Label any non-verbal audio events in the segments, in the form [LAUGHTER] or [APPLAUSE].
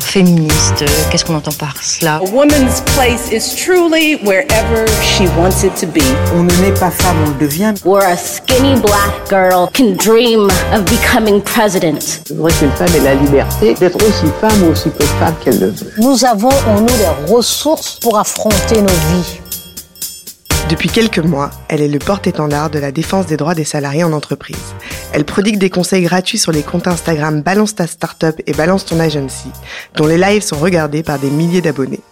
Féministe, qu'est-ce qu'on entend par cela A woman's place is truly wherever she wants it to be. On ne naît pas femme, on le devient. Where a skinny black girl can dream of becoming president. C'est vrai qu'une femme ait la liberté d'être aussi femme ou aussi peu de femme qu'elle le veut. Nous avons en nous les ressources pour affronter nos vies. Depuis quelques mois, elle est le porte-étendard de la défense des droits des salariés en entreprise. Elle prodigue des conseils gratuits sur les comptes Instagram Balance ta startup et Balance ton agency, dont les lives sont regardés par des milliers d'abonnés.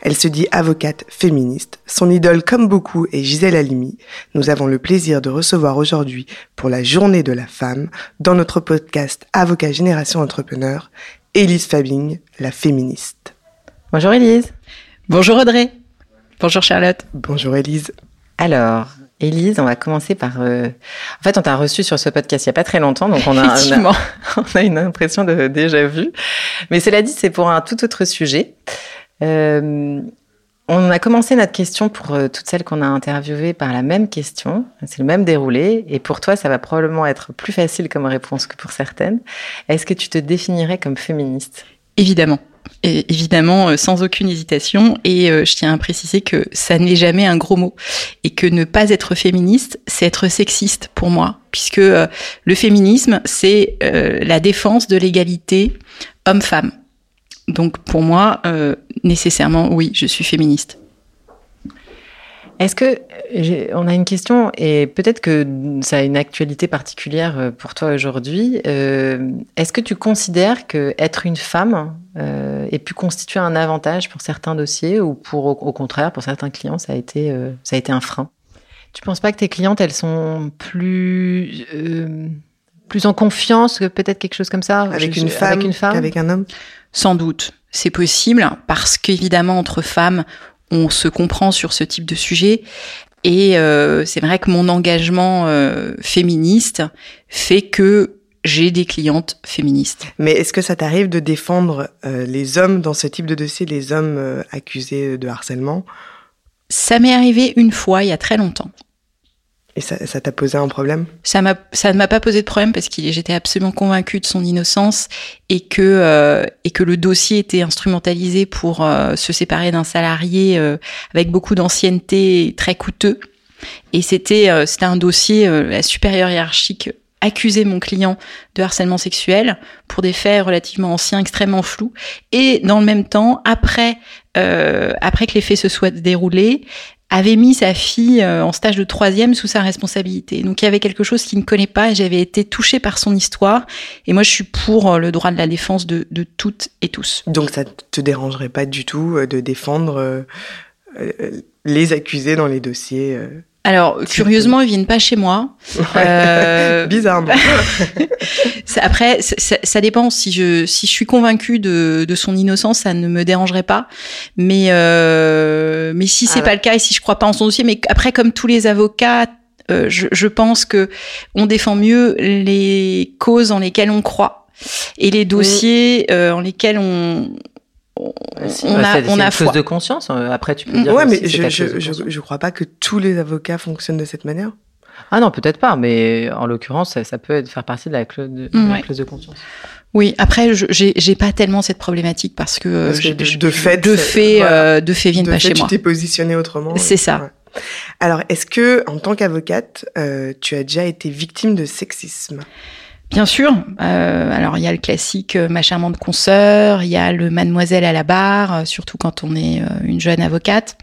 Elle se dit avocate féministe. Son idole, comme beaucoup, est Gisèle Halimi. Nous avons le plaisir de recevoir aujourd'hui, pour la journée de la femme, dans notre podcast Avocat Génération Entrepreneur, Élise Fabing, la féministe. Bonjour Élise. Bonjour Audrey. Bonjour Charlotte. Bonjour Élise. Alors, Élise, on va commencer par. Euh, en fait, on t'a reçu sur ce podcast il y a pas très longtemps, donc on a, on a, [LAUGHS] on a une impression de déjà vu. Mais cela dit, c'est pour un tout autre sujet. Euh, on a commencé notre question pour euh, toutes celles qu'on a interviewées par la même question. C'est le même déroulé. Et pour toi, ça va probablement être plus facile comme réponse que pour certaines. Est-ce que tu te définirais comme féministe? Évidemment. Évidemment, euh, sans aucune hésitation. Et euh, je tiens à préciser que ça n'est jamais un gros mot. Et que ne pas être féministe, c'est être sexiste pour moi. Puisque euh, le féminisme, c'est euh, la défense de l'égalité homme-femme. Donc pour moi, euh, nécessairement, oui, je suis féministe. Est-ce que on a une question et peut-être que ça a une actualité particulière euh, pour toi aujourd'hui. Euh, Est-ce que tu considères que être une femme euh, ait pu constituer un avantage pour certains dossiers ou pour au, au contraire pour certains clients ça a été euh, ça a été un frein? Tu penses pas que tes clientes elles sont plus euh, plus en confiance que peut-être quelque chose comme ça? Avec Je- une femme, avec une femme? qu'avec un homme? Sans doute, c'est possible parce qu'évidemment entre femmes, on se comprend sur ce type de sujet. Et euh, c'est vrai que mon engagement euh, féministe fait que j'ai des clientes féministes. Mais est-ce que ça t'arrive de défendre euh, les hommes dans ce type de dossier, les hommes euh, accusés de harcèlement? Ça m'est arrivé une fois il y a très longtemps. Et ça t'a posé un problème? Ça m'a, ça ne m'a pas posé de problème parce qu'il, j'étais absolument convaincue de son innocence et que euh, et que le dossier était instrumentalisé pour euh, se séparer d'un salarié euh, avec beaucoup d'ancienneté, et très coûteux. Et c'était euh, c'était un dossier, euh, la supérieure hiérarchique accusait mon client de harcèlement sexuel pour des faits relativement anciens, extrêmement flous. Et dans le même temps, après euh, après que les faits se soient déroulés, avait mis sa fille euh, en stage de troisième sous sa responsabilité. Donc il y avait quelque chose qu'il ne connaît pas et j'avais été touchée par son histoire. Et moi, je suis pour euh, le droit de la défense de, toutes et tous. Donc ça te dérangerait pas du tout euh, de défendre les accusés dans les dossiers Alors, curieusement, ils viennent pas chez moi. Euh, [LAUGHS] Bizarrement. [LAUGHS] après, ça, ça- dépend. Si je si je suis convaincue de, de son innocence, ça ne me dérangerait pas. Mais euh, mais si c'est Ah. pas le cas et si je crois pas en son dossier, mais après, comme tous les avocats, euh, je, je pense que on défend mieux les causes en lesquelles on croit et les dossiers euh, en lesquels on, Si, on bah, a on a une foi. clause de conscience. euh, Après, tu peux dire. ouais, que mais je, je, je, je crois pas que tous les avocats fonctionnent de cette manière. Ah non, peut-être pas, mais en l'occurrence, ça, ça peut être, faire partie de la clause de, de la Ouais. clause de conscience. Oui, après, je- j'ai j'ai pas tellement cette problématique parce que, euh, Parce que j'ai- de- de fait, de fait, voilà. euh, de fait viennent De pas fait, chez tu moi. t'es positionné autrement. C'est ça. ouais. Alors, est-ce que, en tant qu'avocate, euh, tu as déjà été victime de sexisme? Bien sûr. Euh, alors il y a le classique euh, ma charmante consoeur, il y a le mademoiselle à la barre, euh, surtout quand on est euh, une jeune avocate.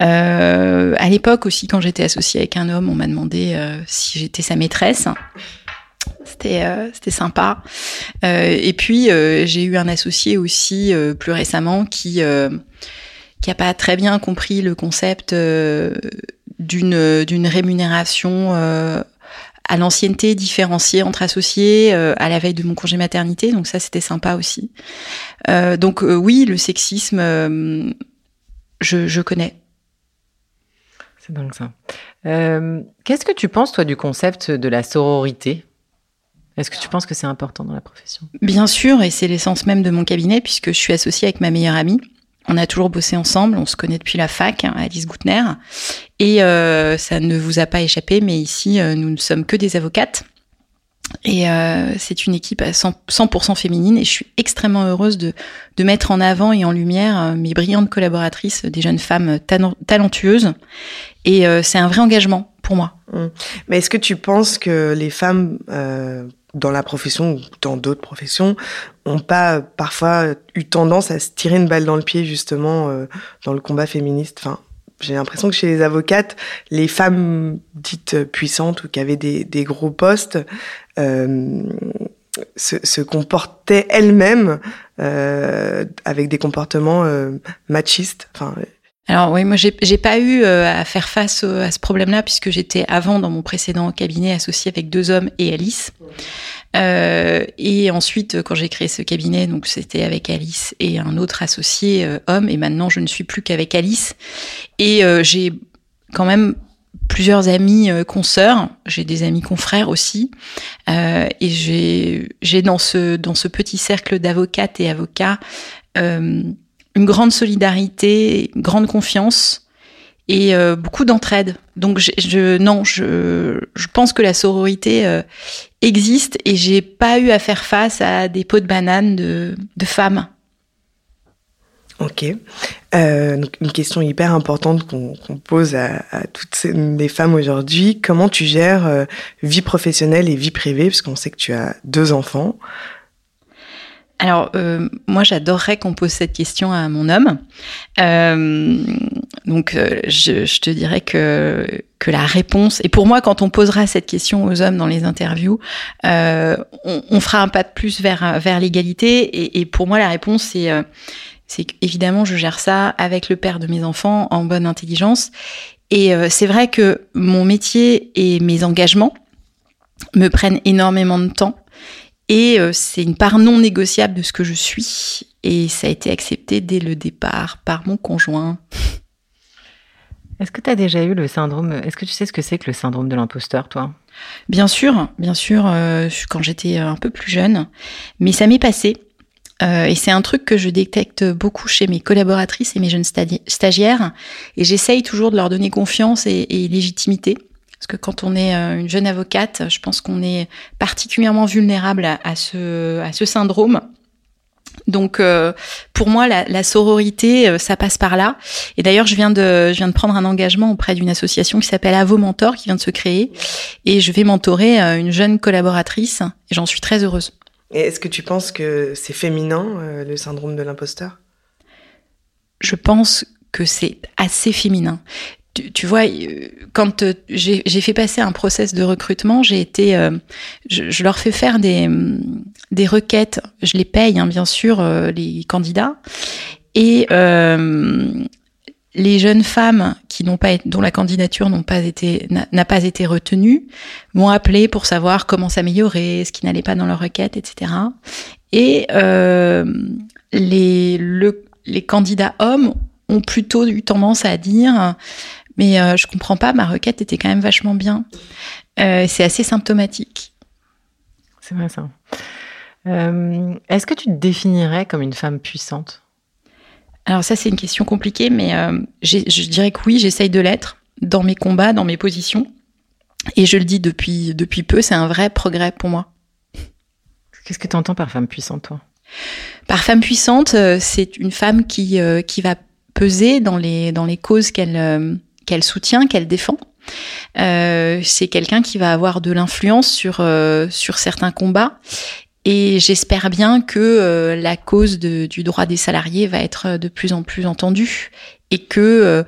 À l'époque aussi, quand j'étais associée avec un homme, on m'a demandé si j'étais sa maîtresse. C'était c'était sympa. Et puis j'ai eu un associé aussi plus récemment qui qui a pas très bien compris le concept d'une d'une rémunération à l'ancienneté différenciée entre associés euh, à la veille de mon congé maternité, donc ça c'était sympa aussi. Euh, donc euh, oui, le sexisme, euh, je, je connais. C'est dingue ça. Euh, Qu'est-ce que tu penses, toi, du concept de la sororité? Est-ce que tu penses que c'est important dans la profession? Bien sûr, et c'est l'essence même de mon cabinet, puisque je suis associée avec ma meilleure amie. On a toujours bossé ensemble, on se connaît depuis la fac, hein, Alice Goutner. Et euh, ça ne vous a pas échappé, mais ici, euh, nous ne sommes que des avocates. Et euh, c'est une équipe à 100%, 100 féminine et je suis extrêmement heureuse de, mettre en avant et en lumière mes brillantes collaboratrices, des jeunes femmes talentueuses. Et c'est un vrai engagement pour moi. Mmh. Mais est-ce que tu penses que les femmes dans la profession ou dans d'autres professions ont pas parfois eu tendance à se tirer une balle dans le pied justement euh, dans le combat féministe enfin, j'ai l'impression que chez les avocates, les femmes dites puissantes ou qui avaient des, des gros postes euh, se, se, comportaient elles-mêmes euh, avec des comportements euh, machistes. Enfin, alors oui, moi j'ai pas eu euh, à faire face à ce problème-là puisque j'étais avant dans mon précédent cabinet associé avec deux hommes et Alice. Euh, et ensuite, quand j'ai créé ce cabinet, donc c'était avec Alice et un autre associé euh, homme. Et maintenant, je ne suis plus qu'avec Alice. Et euh, j'ai quand même plusieurs amis euh, consoeurs. J'ai des amis confrères aussi. et j'ai dans ce dans ce petit cercle d'avocates et avocats une grande solidarité, une grande confiance et euh, beaucoup d'entraide. Donc je, non, je, pense que la sororité euh, existe et j'ai pas eu à faire face à des pots de banane de, femmes. Ok. Euh, donc une question hyper importante qu'on qu pose à, toutes les femmes aujourd'hui. Comment tu gères vie professionnelle et vie privée? Parce qu'on sait que tu as deux enfants. Alors, euh, moi, j'adorerais qu'on pose cette question à mon homme. Euh, donc, euh, je, te dirais que que la réponse, et pour moi, quand on posera cette question aux hommes dans les interviews, on, fera un pas de plus vers vers l'égalité. Et, et, pour moi, la réponse, c'est c'est qu'évidemment, je gère ça avec le père de mes enfants en bonne intelligence. Et c'est vrai que mon métier et mes engagements me prennent énormément de temps. Et euh, c'est une part non négociable de ce que je suis. Et ça a été accepté dès le départ par mon conjoint. Est-ce que tu as déjà eu le syndrome Est-ce que tu sais ce que c'est que le syndrome de l'imposteur, toi? Bien sûr, bien sûr, euh, quand j'étais un peu plus jeune. Mais ça m'est passé. Euh, et c'est un truc que je détecte beaucoup chez mes collaboratrices et mes jeunes stagiaires. Et j'essaye toujours de leur donner confiance et, et légitimité. Parce que quand on est euh, une jeune avocate, je pense qu'on est particulièrement vulnérable à, à, ce, à ce syndrome. Donc euh, pour moi la, la, sororité euh, ça passe par là. Et d'ailleurs je viens de je viens de prendre un engagement auprès d'une association qui s'appelle Avo Mentor qui vient de se créer. Et je vais mentorer euh, une jeune collaboratrice. Et j'en suis très heureuse. Et est-ce que tu penses que c'est féminin le syndrome de l'imposteur? Je pense que c'est assez féminin tu, vois, euh, quand euh, j'ai fait passer un process de recrutement, j'ai été, euh, je, leur fais faire des, des requêtes, je les paye hein, bien sûr les candidats, et les jeunes femmes qui n'ont pas, dont la candidature n'ont pas été, n'a pas été retenue, m'ont appelé pour savoir comment s'améliorer, ce qui n'allait pas dans leur requête, etc. Et les, le, les candidats hommes ont plutôt eu tendance à dire mais euh, je comprends pas, ma requête était quand même vachement bien. Euh, c'est assez symptomatique. C'est vrai ça. Euh, Est-ce que tu te définirais comme une femme puissante? Alors ça, c'est une question compliquée, mais euh, je dirais que oui, j'essaye de l'être dans mes combats, dans mes positions. Et je le dis depuis, depuis peu, c'est un vrai progrès pour moi. Qu'est-ce que tu entends par femme puissante, toi? Par femme puissante, c'est une femme qui, euh, qui va peser dans les, dans les causes qu'elle qu'elle soutient, qu'elle défend. Euh, c'est quelqu'un qui va avoir de l'influence sur euh, sur certains combats et j'espère bien que euh, la cause de, du droit des salariés va être de plus en plus entendue et que euh,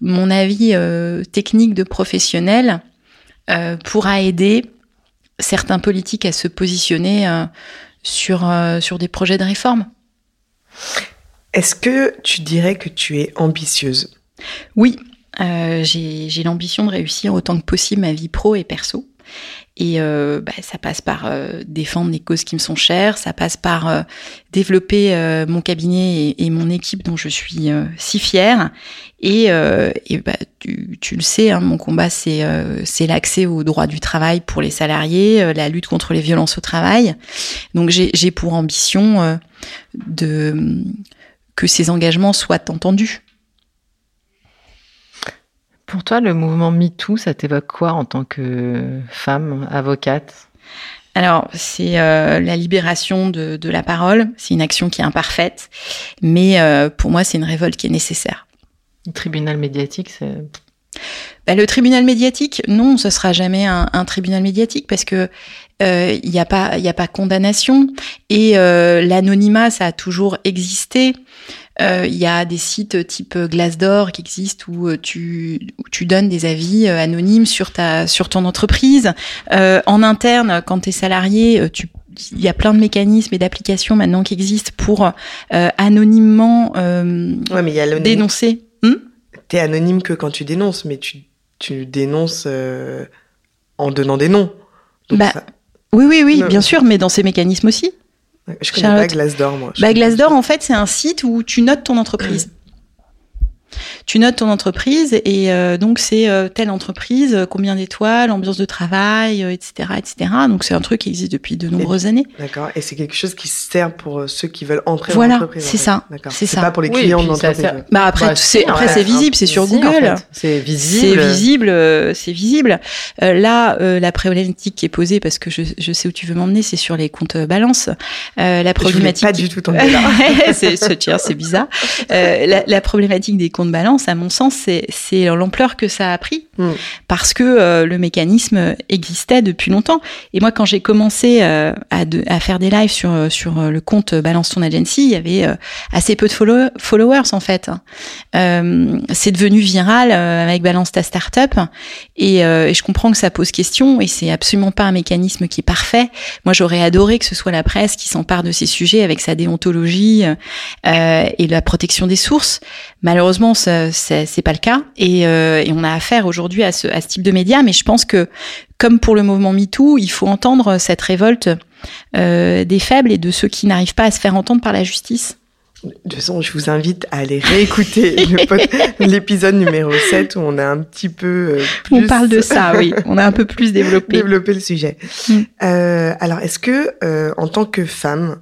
mon avis euh, technique de professionnel pourra aider certains politiques à se positionner sur sur des projets de réforme. Est-ce que tu dirais que tu es ambitieuse? Oui, euh, j'ai l'ambition de réussir autant que possible ma vie pro et perso. Et euh, bah, ça passe par euh, défendre les causes qui me sont chères, ça passe par euh, développer euh, mon cabinet et, et, mon équipe dont je suis euh, si fière. Et, et bah, tu, tu, le sais, hein, mon combat, c'est l'accès au droit du travail pour les salariés, la lutte contre les violences au travail. Donc j'ai pour ambition de que ces engagements soient entendus. Pour toi, le mouvement MeToo, ça t'évoque quoi en tant que femme, avocate? Alors, c'est euh, la libération de, de la parole. C'est une action qui est imparfaite, mais euh, pour moi, c'est une révolte qui est nécessaire. Le tribunal médiatique, c'est. Bah, le tribunal médiatique, non, ce sera jamais un, un tribunal médiatique parce que il n'y a pas, il y a pas condamnation et l'anonymat, ça a toujours existé. Il y a des sites type Glassdoor qui existent où tu, où tu donnes des avis anonymes sur ta, sur ton entreprise. en interne, quand tu es salarié, tu il y a plein de mécanismes et d'applications maintenant qui existent pour euh, anonymement euh, ouais, mais il y a dénoncer. T'es anonyme que quand tu dénonces, mais tu, tu dénonces euh, en donnant des noms. Donc bah, ça... Oui, oui, oui, non, bien sûr, mais dans ces mécanismes aussi. Je connais Charlotte. pas Glassdoor, moi. Bah, Glassdoor, en fait, c'est un site où tu notes ton entreprise. Tu notes ton entreprise et euh, donc c'est euh, telle entreprise, euh, combien d'étoiles, ambiance de travail, etc., etc. Donc c'est un truc qui existe depuis de nombreuses et, années. D'accord. Et c'est quelque chose qui sert pour ceux qui veulent entrer voilà, dans l'entreprise. c'est ça. C'est ça. pas pour les clients oui, de l'entreprise. Ça, bah après, c'est après ouais, c'est visible, c'est sur Google. En fait. C'est visible. C'est visible, c'est visible. Euh, là, euh, la problématique qui est posée, parce que je, je sais où tu veux m'emmener, c'est sur les comptes balance. Euh, la problématique. Je pas du tout tomber là. [LAUGHS] c'est c'est bizarre. la, la problématique des comptes balance, à mon sens, c'est l'ampleur que ça a pris mm. parce que euh, le mécanisme existait depuis longtemps. Et moi, quand j'ai commencé euh, à, de, à, faire des lives sur sur le compte Balance ton agency, il y avait euh, assez peu de follow followers en fait. Euh, c'est devenu viral avec Balance ta startup et, et, je comprends que ça pose question et c'est absolument pas un mécanisme qui est parfait. Moi, j'aurais adoré que ce soit la presse qui s'empare de ces sujets avec sa déontologie et la protection des sources. Malheureusement, c'est pas le cas et, euh, et on a affaire aujourd'hui à ce, à ce type de médias. Mais je pense que, comme pour le mouvement MeToo, il faut entendre cette révolte euh, des faibles et de ceux qui n'arrivent pas à se faire entendre par la justice. De toute façon, je vous invite à aller réécouter [LAUGHS] l'épisode numéro 7 où on a un petit peu euh, plus... On parle de ça, oui. [LAUGHS] On a un peu plus développé. développé le sujet. Mm. Euh, alors, est-ce que, euh, en tant que femme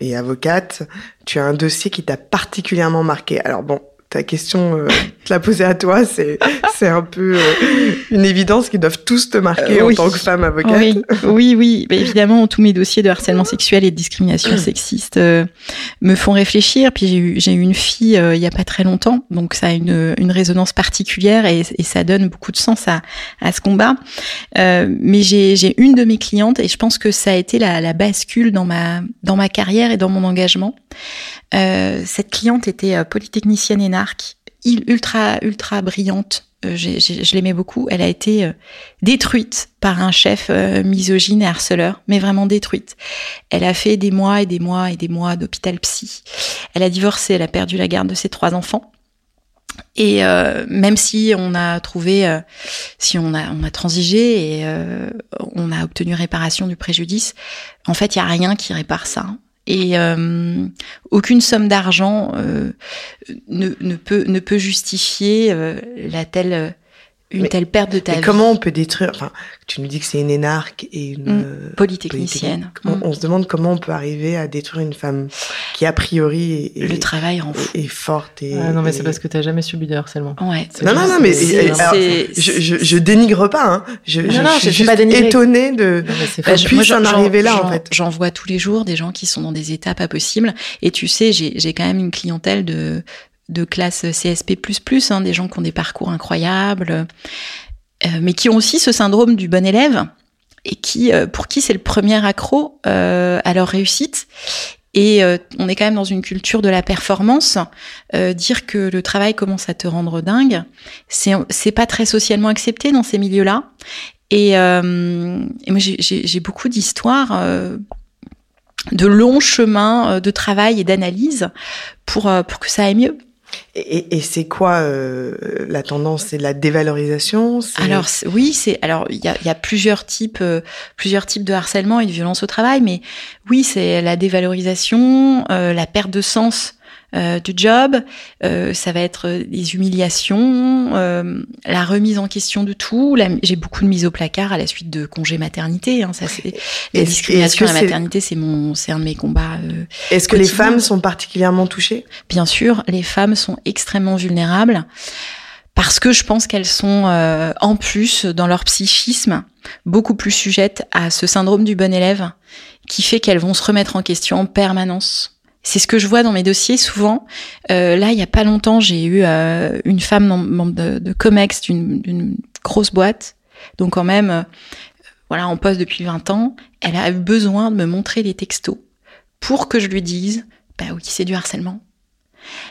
et avocate, tu as un dossier qui t'a particulièrement marqué? Alors bon, ta question, euh, te la poser à toi, c'est c'est un peu euh, une évidence qu'ils doivent tous te marquer Euh, oui. en tant que femme avocate. Oui, oui, oui. Mais évidemment, tous mes dossiers de harcèlement sexuel et de discrimination sexiste euh, me font réfléchir. Puis j'ai eu, j'ai eu une fille il y a pas très longtemps, donc ça a une, une résonance particulière et, et ça donne beaucoup de sens à, à ce combat. Mais j'ai, j'ai une de mes clientes et je pense que ça a été la, la bascule dans ma dans ma carrière et dans mon engagement. Cette cliente était polytechnicienne énarque, il- ultra ultra brillante. Euh, je l'aimais beaucoup. Elle a été euh, détruite par un chef euh, misogyne et harceleur, mais vraiment détruite. Elle a fait des mois et des mois et des mois d'hôpital psy. Elle a divorcé, elle a perdu la garde de ses trois enfants. Et même si on a trouvé, si on a, transigé et on a obtenu réparation du préjudice, en fait, il y a rien qui répare ça. Et euh, aucune somme d'argent euh, ne, ne peut ne peut justifier euh, la telle une Mais- telle perte de ta Mais vie. comment on peut détruire Enfin, tu nous dis que c'est une énarque et une Mm. euh, Polytechnicienne. Mm. On se demande comment on peut arriver à détruire une femme qui a priori est, Le travail rend fou. est- forte et. Ah non, mais et- c'est parce que t'as jamais subi de harcèlement. Ouais. Non, non, non, mais alors, je, je, je dénigre pas. Hein. Je, Non, je, non, je je suis juste pas étonnée de je- puisse moi, en j'en- arriver là, j'en- en fait. J'en vois tous les jours des gens qui sont dans des étapes pas possibles. Et tu sais, j'ai j'ai quand même une clientèle de de classe CSP++, hein, des gens qui ont des parcours incroyables, euh, mais qui ont aussi ce syndrome du bon élève et qui, euh, pour qui c'est le premier accro euh, à leur réussite. Et euh, on est quand même dans une culture de la performance. Euh, dire que le travail commence à te rendre dingue, c'est c'est pas très socialement accepté dans ces milieux-là. Et, euh, moi, j'ai- beaucoup d'histoires de longs chemins de travail et d'analyse pour, pour que ça aille mieux. Et, et- c'est quoi euh, la tendance? C'est la dévalorisation? Alors oui, c'est alors il y a, y a plusieurs types euh, plusieurs types de harcèlement et de violence au travail, mais oui c'est la dévalorisation, euh, la perte de sens euh, du job, euh, ça va être les humiliations, euh, la remise en question de tout. la- J'ai beaucoup de mise au placard à la suite de congés maternité. Hein, ça c'est la discrimination à la maternité, c'est mon c'est un de mes combats. euh, Est-ce que les femmes sont particulièrement touchées? Bien sûr, les femmes sont extrêmement vulnérables parce que je pense qu'elles sont euh, en plus dans leur psychisme beaucoup plus sujettes à ce syndrome du bon élève qui fait qu'elles vont se remettre en question en permanence. C'est ce que je vois dans mes dossiers souvent. Euh, là, il y a pas longtemps, j'ai eu euh, une femme membre de, de Comex d'une grosse boîte, donc quand même, euh, voilà, en poste depuis 20 ans. Elle a eu besoin de me montrer des textos pour que je lui dise, bah oui, c'est du harcèlement.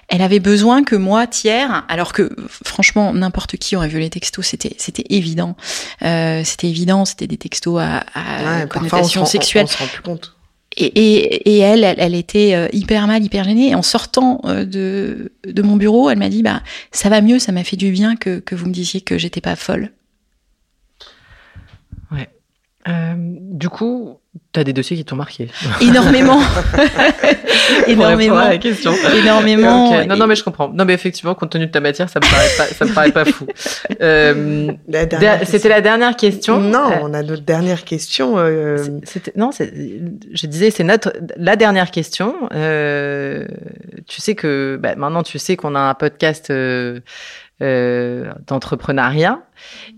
Elle avait besoin que moi, tiers, alors que franchement, n'importe qui aurait vu les textos, c'était c'était évident, euh, c'était évident, c'était des textos à, à Ouais, parfois, connotation on sexuelle. On, se rend plus compte. Et, et, et elle, elle, elle était euh, hyper mal, hyper gênée. Et en sortant euh, de, de mon bureau, elle m'a dit bah ça va mieux, ça m'a fait du bien que, que vous me disiez que j'étais pas folle. Euh, du coup, tu as des dossiers qui t'ont marqué. [LAUGHS] Énormément, [LAUGHS] énormément, à la question. énormément. Non, non, mais je comprends. Non, mais effectivement, compte tenu de ta matière, ça me paraît pas, ça me paraît pas fou. [LAUGHS] Euh, C'était la dernière question. Non, Euh, on a notre dernière question. euh, C'était non, c'est- je disais c'est notre la dernière question. Euh, tu sais que bah, maintenant tu sais qu'on a un podcast euh, d'entrepreneuriat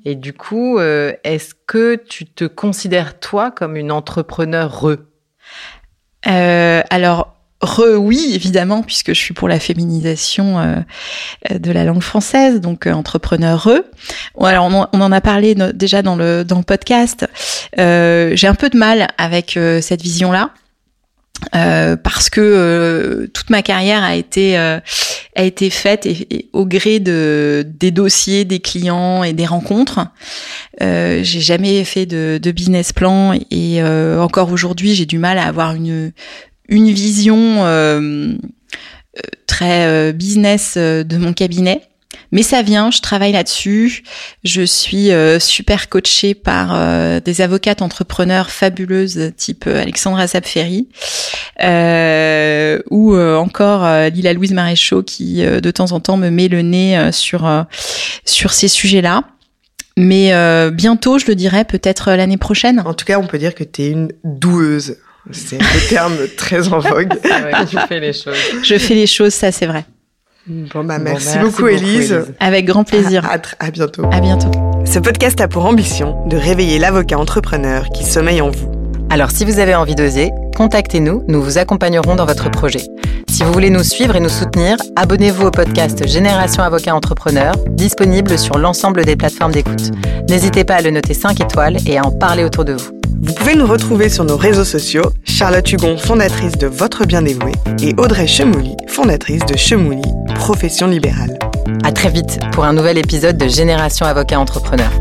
et du coup euh, est-ce que tu te considères toi comme une entrepreneur Euh, alors, re, oui, évidemment, puisque je suis pour la féminisation euh, de la langue française, donc euh, entrepreneur re. Alors, on on en a parlé déjà dans le, dans le podcast. J'ai un peu de mal avec cette vision-là. parce que toute ma carrière a été a été faite au gré de des dossiers, des clients et des rencontres. Euh, j'ai jamais fait de, de business plan et euh, encore aujourd'hui j'ai du mal à avoir une une vision euh, euh, très euh, business euh, de mon cabinet. Mais ça vient, je travaille là-dessus. Je suis euh, super coachée par euh, des avocates entrepreneurs fabuleuses type euh, Alexandra Sapferi euh, ou euh, encore euh, Lila Louise Maréchaux qui euh, de temps en temps me met le nez euh, sur euh, sur ces sujets-là. Mais euh, bientôt, je le dirais, peut-être l'année prochaine. En tout cas, on peut dire que tu es une doueuse. C'est le terme très en vogue. [LAUGHS] Ah ouais, tu fais les choses. Je fais les choses, ça c'est vrai. Bon, bah, Bon, merci, beaucoup, Élise. Avec grand plaisir. À, à tr- à bientôt. À bientôt. Ce podcast a pour ambition de réveiller l'avocat entrepreneur qui sommeille en vous. Alors si vous avez envie d'oser, contactez-nous, nous vous accompagnerons dans votre projet. Si vous voulez nous suivre et nous soutenir, abonnez-vous au podcast Génération Avocat Entrepreneur, disponible sur l'ensemble des plateformes d'écoute. N'hésitez pas à le noter 5 étoiles et à en parler autour de vous. Vous pouvez nous retrouver sur nos réseaux sociaux, Charlotte Hugon, fondatrice de Votre Bien Dévoué, et Audrey Chemouli, fondatrice de Chemouli, profession libérale. À très vite pour un nouvel épisode de Génération Avocat Entrepreneur.